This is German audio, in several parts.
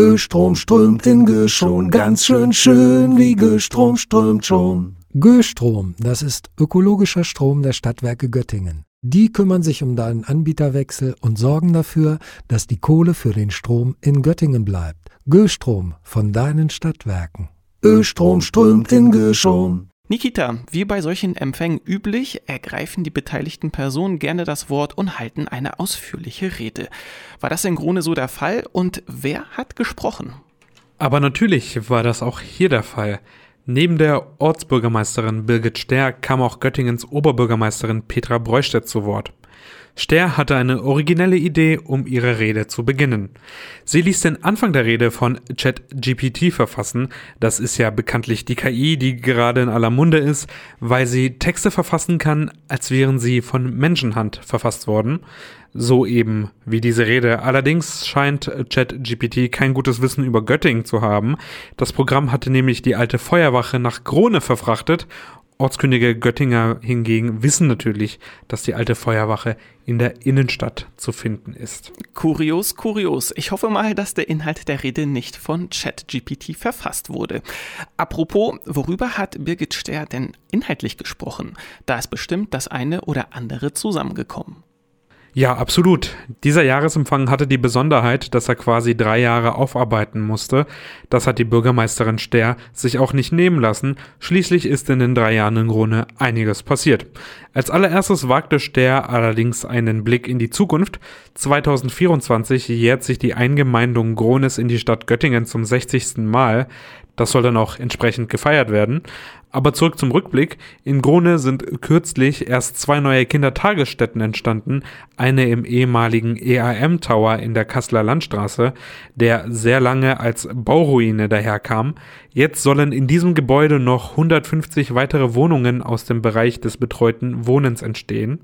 Östrom strömt in Göschon, ganz schön schön, wie Göstrom strömt schon. Göstrom, das ist ökologischer Strom der Stadtwerke Göttingen. Die kümmern sich um deinen Anbieterwechsel und sorgen dafür, dass die Kohle für den Strom in Göttingen bleibt. Göstrom von deinen Stadtwerken. Östrom strömt in Göschon. Nikita, wie bei solchen Empfängen üblich, ergreifen die beteiligten Personen gerne das Wort und halten eine ausführliche Rede. War das in Grone so der Fall und wer hat gesprochen? Aber natürlich war das auch hier der Fall. Neben der Ortsbürgermeisterin Birgit Ster kam auch Göttingens Oberbürgermeisterin Petra Breustedt zu Wort. Ster hatte eine originelle Idee, um ihre Rede zu beginnen. Sie ließ den Anfang der Rede von ChatGPT verfassen. Das ist ja bekanntlich die KI, die gerade in aller Munde ist, weil sie Texte verfassen kann, als wären sie von Menschenhand verfasst worden. So eben wie diese Rede. Allerdings scheint ChatGPT kein gutes Wissen über Göttingen zu haben. Das Programm hatte nämlich die alte Feuerwache nach Krone verfrachtet Ortskündige Göttinger hingegen wissen natürlich, dass die alte Feuerwache in der Innenstadt zu finden ist. Kurios, kurios. Ich hoffe mal, dass der Inhalt der Rede nicht von ChatGPT verfasst wurde. Apropos, worüber hat Birgit Ster denn inhaltlich gesprochen? Da ist bestimmt das eine oder andere zusammengekommen. Ja, absolut. Dieser Jahresempfang hatte die Besonderheit, dass er quasi drei Jahre aufarbeiten musste. Das hat die Bürgermeisterin Ster sich auch nicht nehmen lassen. Schließlich ist in den drei Jahren in Grone einiges passiert. Als allererstes wagte Ster allerdings einen Blick in die Zukunft. 2024 jährt sich die Eingemeindung Grones in die Stadt Göttingen zum 60. Mal. Das soll dann auch entsprechend gefeiert werden. Aber zurück zum Rückblick. In Grone sind kürzlich erst zwei neue Kindertagesstätten entstanden. Eine im ehemaligen EAM Tower in der Kasseler Landstraße, der sehr lange als Bauruine daherkam. Jetzt sollen in diesem Gebäude noch 150 weitere Wohnungen aus dem Bereich des betreuten Wohnens entstehen.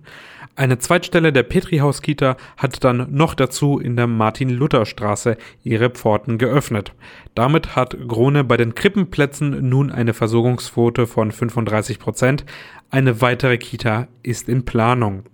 Eine Zweitstelle der Petrihaus-Kita hat dann noch dazu in der Martin-Luther-Straße ihre Pforten geöffnet. Damit hat Grone bei den Krippenplätzen nun eine Versorgungsquote von 35 Prozent. Eine weitere Kita ist in Planung.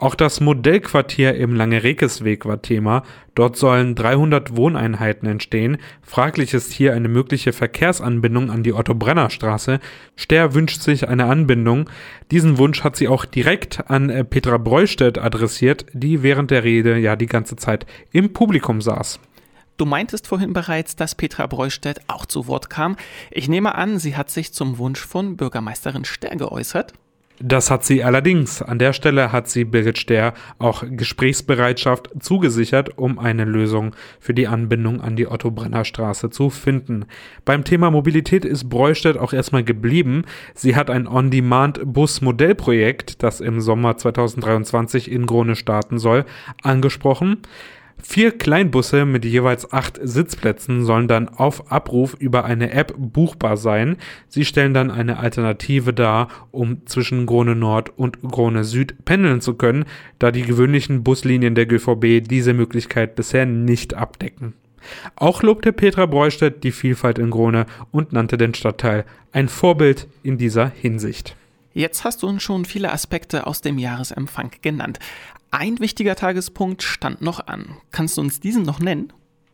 Auch das Modellquartier im Langerekesweg war Thema. Dort sollen 300 Wohneinheiten entstehen. Fraglich ist hier eine mögliche Verkehrsanbindung an die Otto-Brenner-Straße. Ster wünscht sich eine Anbindung. Diesen Wunsch hat sie auch direkt an äh, Petra Breustedt adressiert, die während der Rede ja die ganze Zeit im Publikum saß. Du meintest vorhin bereits, dass Petra Breustedt auch zu Wort kam. Ich nehme an, sie hat sich zum Wunsch von Bürgermeisterin Ster geäußert. Das hat sie allerdings. An der Stelle hat sie Birgit Ster auch Gesprächsbereitschaft zugesichert, um eine Lösung für die Anbindung an die Otto-Brenner-Straße zu finden. Beim Thema Mobilität ist Breustedt auch erstmal geblieben. Sie hat ein On-Demand-Bus-Modellprojekt, das im Sommer 2023 in Grone starten soll, angesprochen. Vier Kleinbusse mit jeweils acht Sitzplätzen sollen dann auf Abruf über eine App buchbar sein. Sie stellen dann eine Alternative dar, um zwischen Grone Nord und Grone Süd pendeln zu können, da die gewöhnlichen Buslinien der GVB diese Möglichkeit bisher nicht abdecken. Auch lobte Petra Breustedt die Vielfalt in Grone und nannte den Stadtteil ein Vorbild in dieser Hinsicht. Jetzt hast du uns schon viele Aspekte aus dem Jahresempfang genannt. Ein wichtiger Tagespunkt stand noch an. Kannst du uns diesen noch nennen?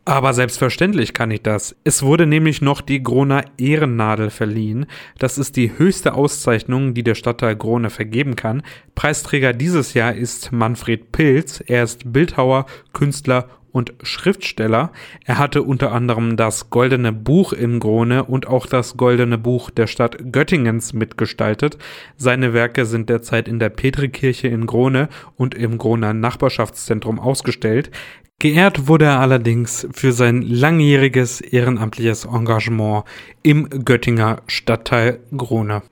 Aber selbstverständlich kann ich das. Es wurde nämlich noch die Groner Ehrennadel verliehen. Das ist die höchste Auszeichnung, die der Stadtteil Grone vergeben kann. Preisträger dieses Jahr ist Manfred Pilz. Er ist Bildhauer, Künstler und Schriftsteller. Er hatte unter anderem das Goldene Buch in Grone und auch das Goldene Buch der Stadt Göttingens mitgestaltet. Seine Werke sind derzeit in der Petrikirche in Grone und im Groner Nachbarschaftszentrum ausgestellt. Geehrt wurde er allerdings für sein langjähriges ehrenamtliches Engagement im Göttinger Stadtteil Grone.